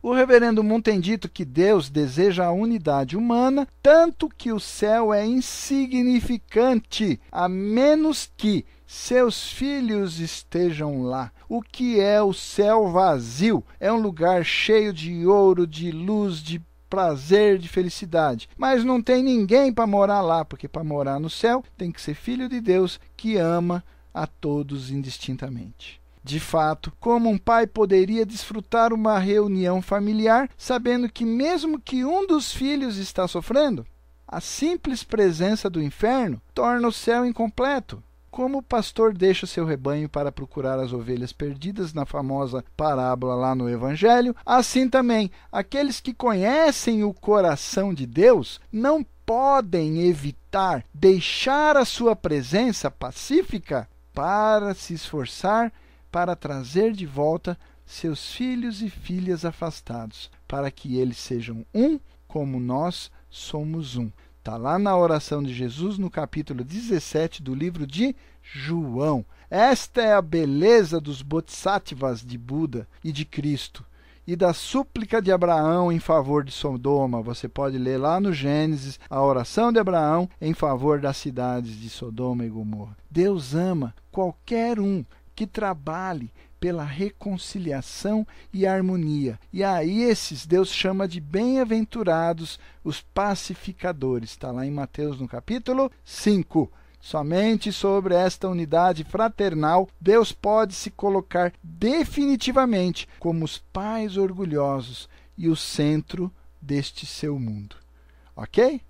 O reverendo Moon tem dito que Deus deseja a unidade humana, tanto que o céu é insignificante, a menos que seus filhos estejam lá. O que é o céu vazio? É um lugar cheio de ouro, de luz, de prazer, de felicidade. Mas não tem ninguém para morar lá, porque para morar no céu tem que ser filho de Deus que ama a todos indistintamente. De fato, como um pai poderia desfrutar uma reunião familiar sabendo que, mesmo que um dos filhos está sofrendo, a simples presença do inferno torna o céu incompleto? Como o pastor deixa seu rebanho para procurar as ovelhas perdidas na famosa parábola lá no Evangelho, assim também aqueles que conhecem o coração de Deus não podem evitar deixar a sua presença pacífica para se esforçar para trazer de volta seus filhos e filhas afastados, para que eles sejam um como nós somos um Está lá na oração de Jesus, no capítulo 17 do livro de João. Esta é a beleza dos bodhisattvas de Buda e de Cristo e da súplica de Abraão em favor de Sodoma. Você pode ler lá no Gênesis a oração de Abraão em favor das cidades de Sodoma e Gomorra. Deus ama qualquer um que trabalhe pela reconciliação e harmonia. E a esses Deus chama de bem-aventurados os pacificadores. Está lá em Mateus no capítulo 5. Somente sobre esta unidade fraternal Deus pode se colocar definitivamente como os pais orgulhosos e o centro deste seu mundo. Ok?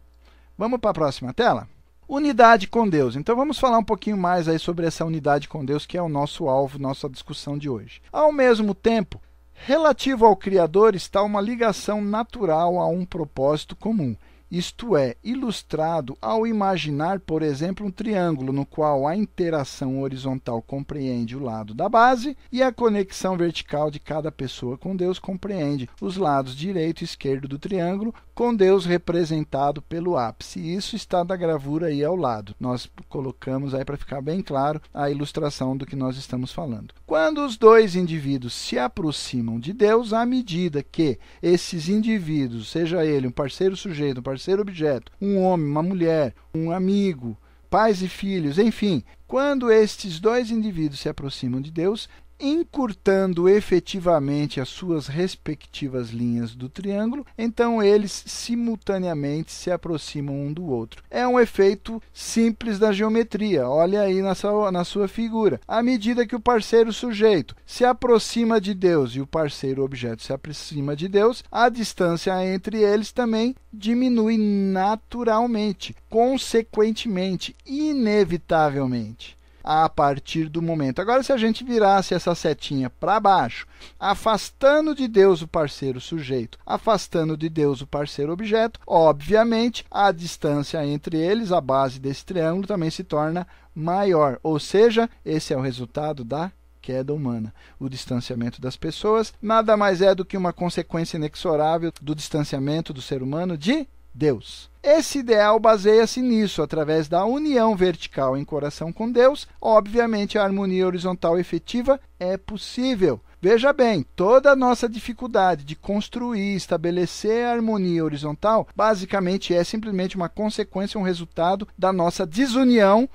Vamos para a próxima tela? Unidade com Deus. Então vamos falar um pouquinho mais aí sobre essa unidade com Deus, que é o nosso alvo, nossa discussão de hoje. Ao mesmo tempo, relativo ao Criador está uma ligação natural a um propósito comum isto é, ilustrado ao imaginar, por exemplo, um triângulo no qual a interação horizontal compreende o lado da base e a conexão vertical de cada pessoa com Deus compreende os lados direito e esquerdo do triângulo, com Deus representado pelo ápice. Isso está da gravura aí ao lado. Nós colocamos aí para ficar bem claro a ilustração do que nós estamos falando. Quando os dois indivíduos se aproximam de Deus, à medida que esses indivíduos, seja ele um parceiro sujeito, um parceiro objeto, um homem, uma mulher, um amigo, pais e filhos, enfim, quando estes dois indivíduos se aproximam de Deus, encurtando efetivamente as suas respectivas linhas do triângulo, então eles simultaneamente se aproximam um do outro. É um efeito simples da geometria. Olha aí na sua, na sua figura. À medida que o parceiro sujeito se aproxima de Deus e o parceiro objeto se aproxima de Deus, a distância entre eles também diminui naturalmente, consequentemente, inevitavelmente a partir do momento. Agora, se a gente virasse essa setinha para baixo, afastando de Deus o parceiro sujeito, afastando de Deus o parceiro objeto, obviamente a distância entre eles, a base desse triângulo, também se torna maior. Ou seja, esse é o resultado da queda humana. O distanciamento das pessoas nada mais é do que uma consequência inexorável do distanciamento do ser humano de Deus. Esse ideal baseia-se nisso, através da união vertical em coração com Deus. Obviamente, a harmonia horizontal efetiva é possível. Veja bem, toda a nossa dificuldade de construir, estabelecer a harmonia horizontal, basicamente é simplesmente uma consequência, um resultado da nossa desunião,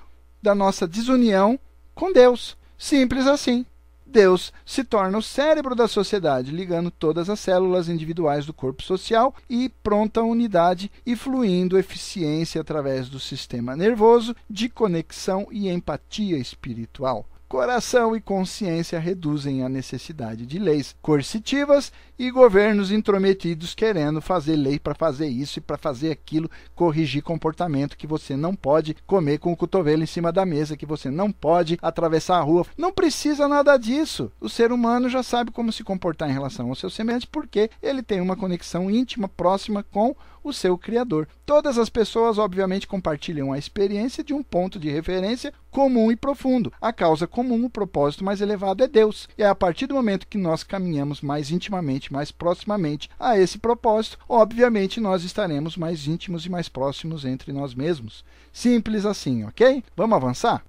da nossa desunião com Deus. Simples assim. Deus se torna o cérebro da sociedade, ligando todas as células individuais do corpo social e pronta unidade e fluindo eficiência através do sistema nervoso de conexão e empatia espiritual. Coração e consciência reduzem a necessidade de leis coercitivas e governos intrometidos querendo fazer lei para fazer isso e para fazer aquilo, corrigir comportamento que você não pode comer com o cotovelo em cima da mesa, que você não pode atravessar a rua. Não precisa nada disso. O ser humano já sabe como se comportar em relação ao seu semelhante porque ele tem uma conexão íntima, próxima com o seu criador. Todas as pessoas, obviamente, compartilham a experiência de um ponto de referência comum e profundo. A causa comum, o propósito mais elevado é Deus. E é a partir do momento que nós caminhamos mais intimamente, mais proximamente a esse propósito, obviamente nós estaremos mais íntimos e mais próximos entre nós mesmos. Simples assim, ok? Vamos avançar?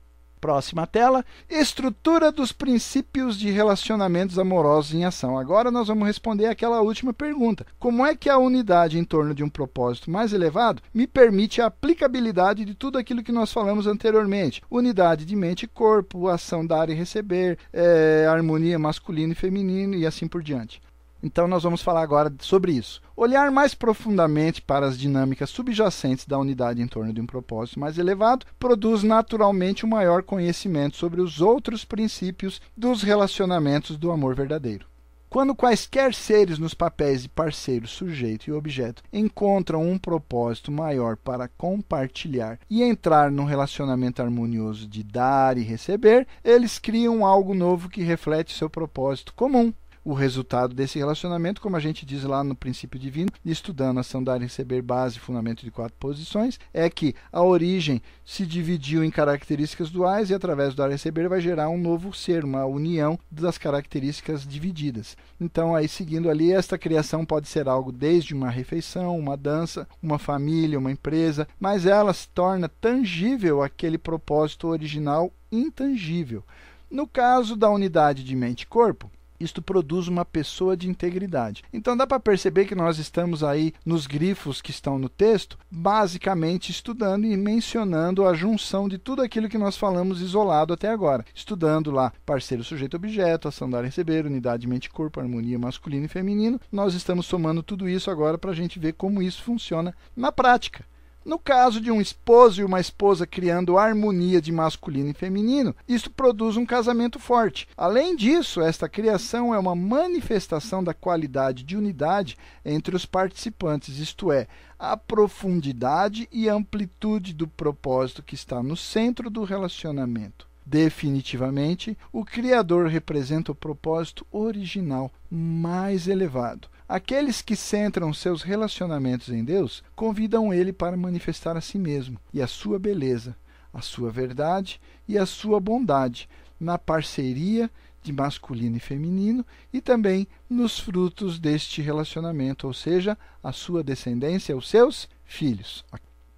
Próxima tela, estrutura dos princípios de relacionamentos amorosos em ação. Agora nós vamos responder aquela última pergunta. Como é que a unidade em torno de um propósito mais elevado me permite a aplicabilidade de tudo aquilo que nós falamos anteriormente? Unidade de mente e corpo, ação dar e receber, é, harmonia masculino e feminino e assim por diante. Então, nós vamos falar agora sobre isso. Olhar mais profundamente para as dinâmicas subjacentes da unidade em torno de um propósito mais elevado produz naturalmente um maior conhecimento sobre os outros princípios dos relacionamentos do amor verdadeiro. Quando quaisquer seres nos papéis de parceiro, sujeito e objeto encontram um propósito maior para compartilhar e entrar num relacionamento harmonioso de dar e receber, eles criam algo novo que reflete seu propósito comum o resultado desse relacionamento, como a gente diz lá no princípio divino, estudando ação dar e receber base fundamento de quatro posições, é que a origem se dividiu em características duais e através do dar e receber vai gerar um novo ser, uma união das características divididas. Então, aí seguindo ali, esta criação pode ser algo desde uma refeição, uma dança, uma família, uma empresa, mas ela se torna tangível aquele propósito original intangível. No caso da unidade de mente e corpo, isto produz uma pessoa de integridade. Então dá para perceber que nós estamos aí nos grifos que estão no texto, basicamente estudando e mencionando a junção de tudo aquilo que nós falamos isolado até agora. Estudando lá parceiro, sujeito, objeto, ação dar receber, unidade mente-corpo, harmonia masculino e feminino. Nós estamos somando tudo isso agora para a gente ver como isso funciona na prática. No caso de um esposo e uma esposa criando harmonia de masculino e feminino, isto produz um casamento forte. Além disso, esta criação é uma manifestação da qualidade de unidade entre os participantes, isto é, a profundidade e amplitude do propósito que está no centro do relacionamento. Definitivamente, o Criador representa o propósito original mais elevado Aqueles que centram seus relacionamentos em Deus convidam ele para manifestar a si mesmo e a sua beleza, a sua verdade e a sua bondade na parceria de masculino e feminino e também nos frutos deste relacionamento, ou seja, a sua descendência, os seus filhos.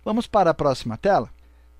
Vamos para a próxima tela?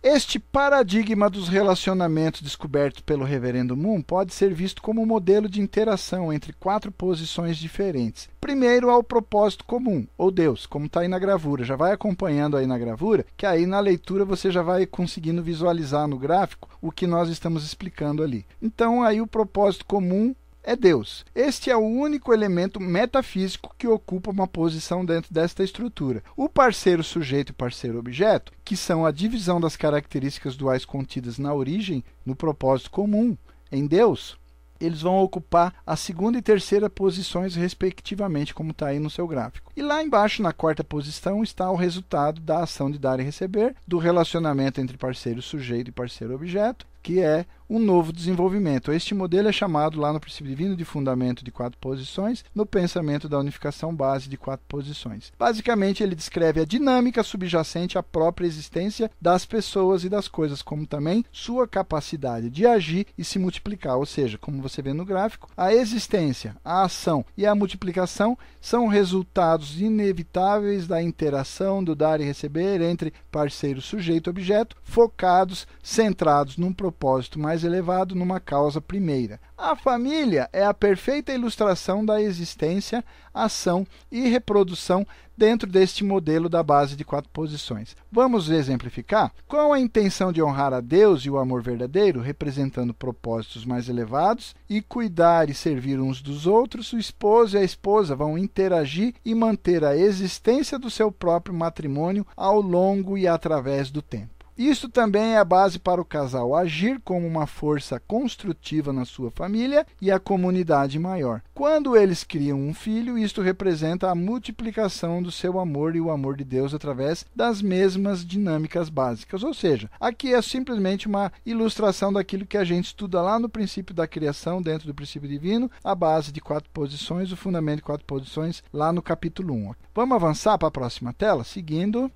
Este paradigma dos relacionamentos descoberto pelo Reverendo Moon pode ser visto como um modelo de interação entre quatro posições diferentes. Primeiro, ao propósito comum, ou Deus, como está aí na gravura. Já vai acompanhando aí na gravura, que aí na leitura você já vai conseguindo visualizar no gráfico o que nós estamos explicando ali. Então, aí o propósito comum é Deus. Este é o único elemento metafísico que ocupa uma posição dentro desta estrutura. O parceiro sujeito e parceiro objeto, que são a divisão das características duais contidas na origem, no propósito comum, em Deus, eles vão ocupar a segunda e terceira posições, respectivamente, como está aí no seu gráfico. E lá embaixo, na quarta posição, está o resultado da ação de dar e receber, do relacionamento entre parceiro sujeito e parceiro objeto, que é um novo desenvolvimento. Este modelo é chamado lá no princípio divino de fundamento de quatro posições, no pensamento da unificação base de quatro posições. Basicamente, ele descreve a dinâmica subjacente à própria existência das pessoas e das coisas, como também sua capacidade de agir e se multiplicar. Ou seja, como você vê no gráfico, a existência, a ação e a multiplicação são resultados inevitáveis da interação do dar e receber entre parceiro, sujeito objeto, focados, centrados num propósito mais mais elevado numa causa primeira. A família é a perfeita ilustração da existência, ação e reprodução dentro deste modelo da base de quatro posições. Vamos exemplificar? Com a intenção de honrar a Deus e o amor verdadeiro, representando propósitos mais elevados, e cuidar e servir uns dos outros, o esposo e a esposa vão interagir e manter a existência do seu próprio matrimônio ao longo e através do tempo. Isso também é a base para o casal agir como uma força construtiva na sua família e a comunidade maior. Quando eles criam um filho, isto representa a multiplicação do seu amor e o amor de Deus através das mesmas dinâmicas básicas. Ou seja, aqui é simplesmente uma ilustração daquilo que a gente estuda lá no princípio da criação, dentro do princípio divino, a base de quatro posições, o fundamento de quatro posições, lá no capítulo 1. Vamos avançar para a próxima tela, seguindo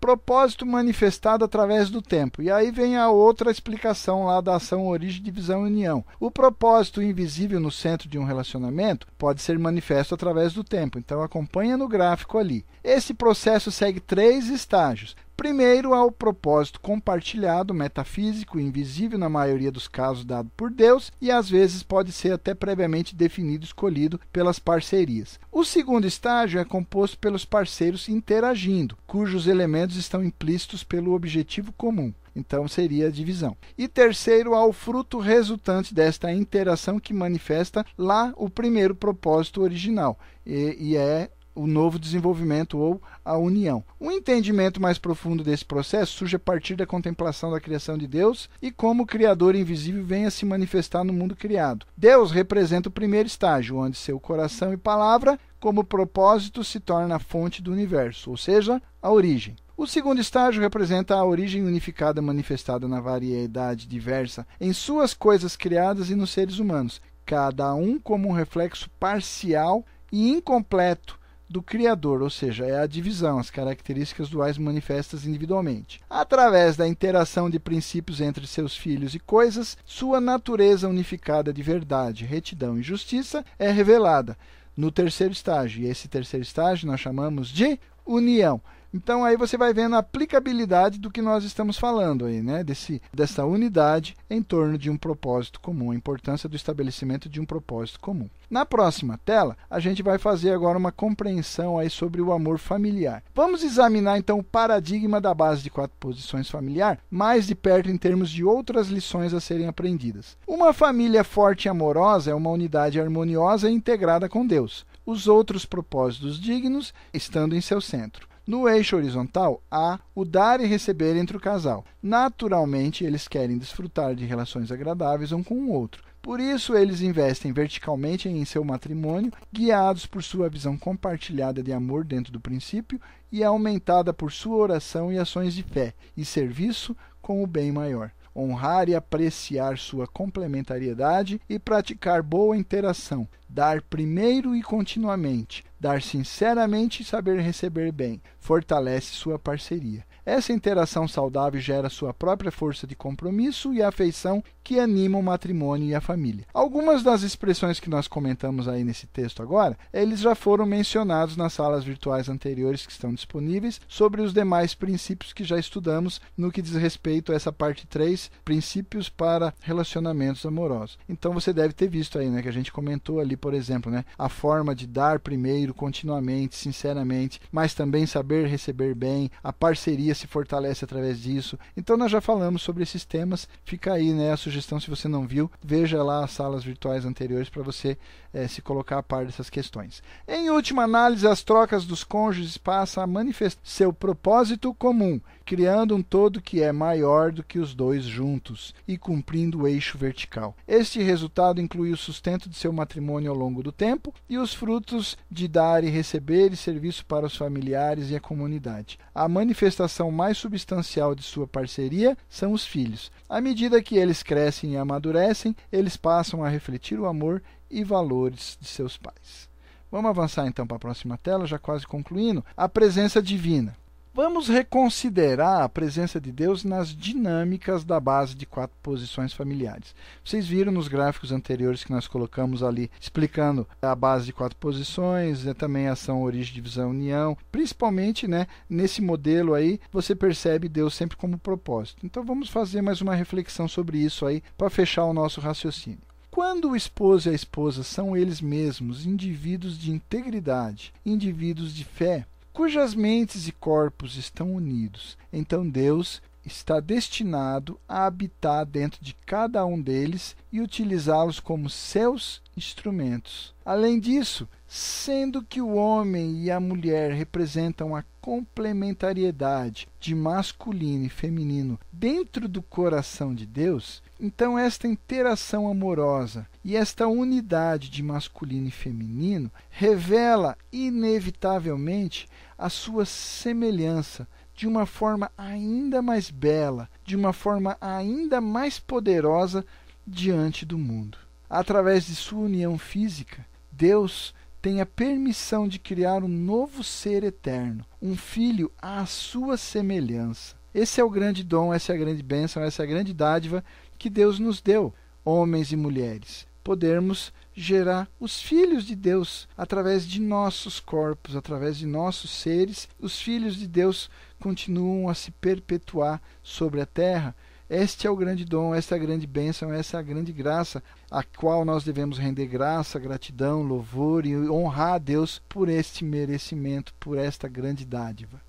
propósito manifestado através do tempo. E aí vem a outra explicação lá da ação origem, divisão e união. O propósito invisível no centro de um relacionamento pode ser manifesto através do tempo. Então acompanha no gráfico ali. Esse processo segue três estágios. Primeiro, há o propósito compartilhado, metafísico, invisível na maioria dos casos dado por Deus e às vezes pode ser até previamente definido, escolhido pelas parcerias. O segundo estágio é composto pelos parceiros interagindo, cujos elementos estão implícitos pelo objetivo comum. Então seria a divisão. E terceiro, há o fruto resultante desta interação que manifesta lá o primeiro propósito original, e, e é o novo desenvolvimento ou a união. Um entendimento mais profundo desse processo surge a partir da contemplação da criação de Deus e como o Criador invisível vem a se manifestar no mundo criado. Deus representa o primeiro estágio, onde seu coração e palavra, como propósito, se torna a fonte do universo, ou seja, a origem. O segundo estágio representa a origem unificada manifestada na variedade diversa em suas coisas criadas e nos seres humanos, cada um como um reflexo parcial e incompleto do Criador, ou seja, é a divisão, as características duais manifestas individualmente. Através da interação de princípios entre seus filhos e coisas, sua natureza unificada de verdade, retidão e justiça é revelada no terceiro estágio. E esse terceiro estágio nós chamamos de união. Então aí você vai vendo a aplicabilidade do que nós estamos falando aí, né? Desse, dessa unidade em torno de um propósito comum, a importância do estabelecimento de um propósito comum. Na próxima tela, a gente vai fazer agora uma compreensão aí sobre o amor familiar. Vamos examinar então o paradigma da base de quatro posições familiar mais de perto em termos de outras lições a serem aprendidas. Uma família forte e amorosa é uma unidade harmoniosa e integrada com Deus. Os outros propósitos dignos estando em seu centro. No eixo horizontal, há o dar e receber entre o casal. Naturalmente, eles querem desfrutar de relações agradáveis um com o outro. Por isso, eles investem verticalmente em seu matrimônio, guiados por sua visão compartilhada de amor dentro do princípio e aumentada por sua oração e ações de fé e serviço com o bem maior honrar e apreciar sua complementariedade e praticar boa interação, dar primeiro e continuamente, dar sinceramente e saber receber bem, fortalece sua parceria. Essa interação saudável gera sua própria força de compromisso e afeição que anima o matrimônio e a família. Algumas das expressões que nós comentamos aí nesse texto agora, eles já foram mencionados nas salas virtuais anteriores que estão disponíveis sobre os demais princípios que já estudamos no que diz respeito a essa parte 3, princípios para relacionamentos amorosos. Então você deve ter visto aí, né, que a gente comentou ali, por exemplo, né, a forma de dar primeiro, continuamente, sinceramente, mas também saber receber bem, a parceria se fortalece através disso. Então nós já falamos sobre esses temas. Fica aí né, a sugestão, se você não viu, veja lá as salas virtuais anteriores para você é, se colocar a par dessas questões. Em última análise, as trocas dos cônjuges passam a manifestar seu propósito comum, criando um todo que é maior do que os dois juntos e cumprindo o eixo vertical. Este resultado inclui o sustento de seu matrimônio ao longo do tempo e os frutos de dar e receber e serviço para os familiares e a comunidade. A manifestação mais substancial de sua parceria são os filhos. À medida que eles crescem e amadurecem, eles passam a refletir o amor e valores de seus pais. Vamos avançar então para a próxima tela, já quase concluindo. A presença divina. Vamos reconsiderar a presença de Deus nas dinâmicas da base de quatro posições familiares. Vocês viram nos gráficos anteriores que nós colocamos ali, explicando a base de quatro posições, né, também ação, origem, divisão, união. Principalmente né, nesse modelo aí, você percebe Deus sempre como propósito. Então vamos fazer mais uma reflexão sobre isso aí para fechar o nosso raciocínio. Quando o esposo e a esposa são eles mesmos indivíduos de integridade, indivíduos de fé, cujas mentes e corpos estão unidos. Então Deus está destinado a habitar dentro de cada um deles e utilizá-los como seus instrumentos. Além disso, sendo que o homem e a mulher representam a complementariedade de masculino e feminino dentro do coração de Deus, então esta interação amorosa e esta unidade de masculino e feminino revela inevitavelmente a sua semelhança de uma forma ainda mais bela, de uma forma ainda mais poderosa diante do mundo. Através de sua união física, Deus tem a permissão de criar um novo ser eterno, um filho à sua semelhança. Esse é o grande dom, essa é a grande bênção, essa é a grande dádiva que Deus nos deu, homens e mulheres. Podermos gerar os filhos de Deus através de nossos corpos, através de nossos seres. Os filhos de Deus continuam a se perpetuar sobre a terra. Este é o grande dom, esta é a grande bênção, essa é a grande graça, a qual nós devemos render graça, gratidão, louvor e honrar a Deus por este merecimento, por esta grande dádiva.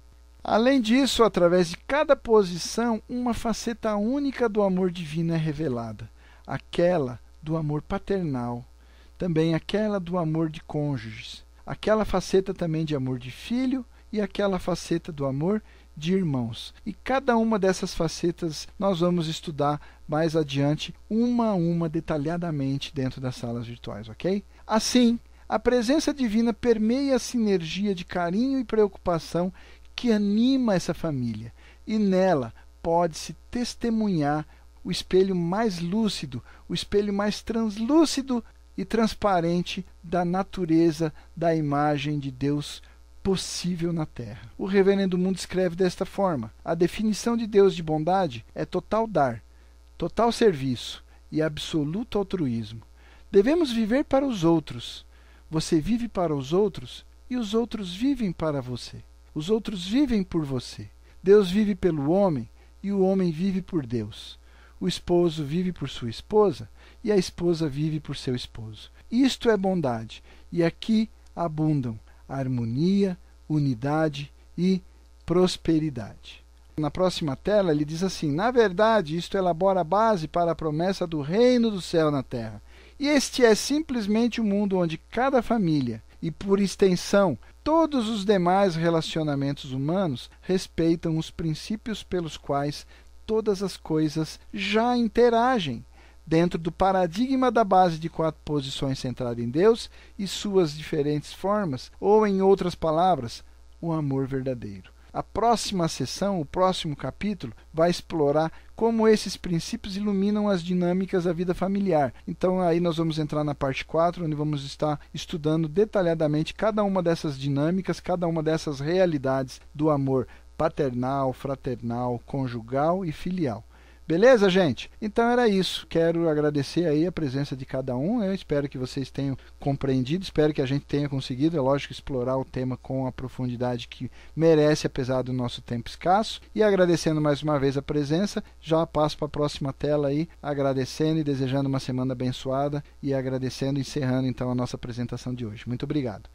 Além disso, através de cada posição, uma faceta única do amor divino é revelada, aquela do amor paternal, também aquela do amor de cônjuges, aquela faceta também de amor de filho e aquela faceta do amor de irmãos. E cada uma dessas facetas nós vamos estudar mais adiante, uma a uma, detalhadamente, dentro das salas virtuais, ok? Assim, a presença divina permeia a sinergia de carinho e preocupação que anima essa família, e nela pode-se testemunhar o espelho mais lúcido, o espelho mais translúcido e transparente da natureza da imagem de Deus possível na Terra. O Reverendo Mundo escreve desta forma: a definição de Deus de bondade é total dar, total serviço e absoluto altruísmo. Devemos viver para os outros. Você vive para os outros e os outros vivem para você. Os outros vivem por você. Deus vive pelo homem e o homem vive por Deus. O esposo vive por sua esposa e a esposa vive por seu esposo. Isto é bondade, e aqui abundam harmonia, unidade e prosperidade. Na próxima tela, ele diz assim: Na verdade, isto elabora a base para a promessa do reino do céu na terra. E este é simplesmente o um mundo onde cada família, e por extensão, todos os demais relacionamentos humanos respeitam os princípios pelos quais todas as coisas já interagem dentro do paradigma da base de quatro posições centrada em Deus e suas diferentes formas, ou em outras palavras, o amor verdadeiro. A próxima sessão, o próximo capítulo, vai explorar como esses princípios iluminam as dinâmicas da vida familiar. Então, aí nós vamos entrar na parte 4, onde vamos estar estudando detalhadamente cada uma dessas dinâmicas, cada uma dessas realidades do amor paternal, fraternal, conjugal e filial. Beleza, gente? Então era isso. Quero agradecer aí a presença de cada um. Eu espero que vocês tenham compreendido, espero que a gente tenha conseguido, é lógico, explorar o tema com a profundidade que merece, apesar do nosso tempo escasso. E agradecendo mais uma vez a presença, já passo para a próxima tela aí, agradecendo e desejando uma semana abençoada e agradecendo, encerrando então a nossa apresentação de hoje. Muito obrigado.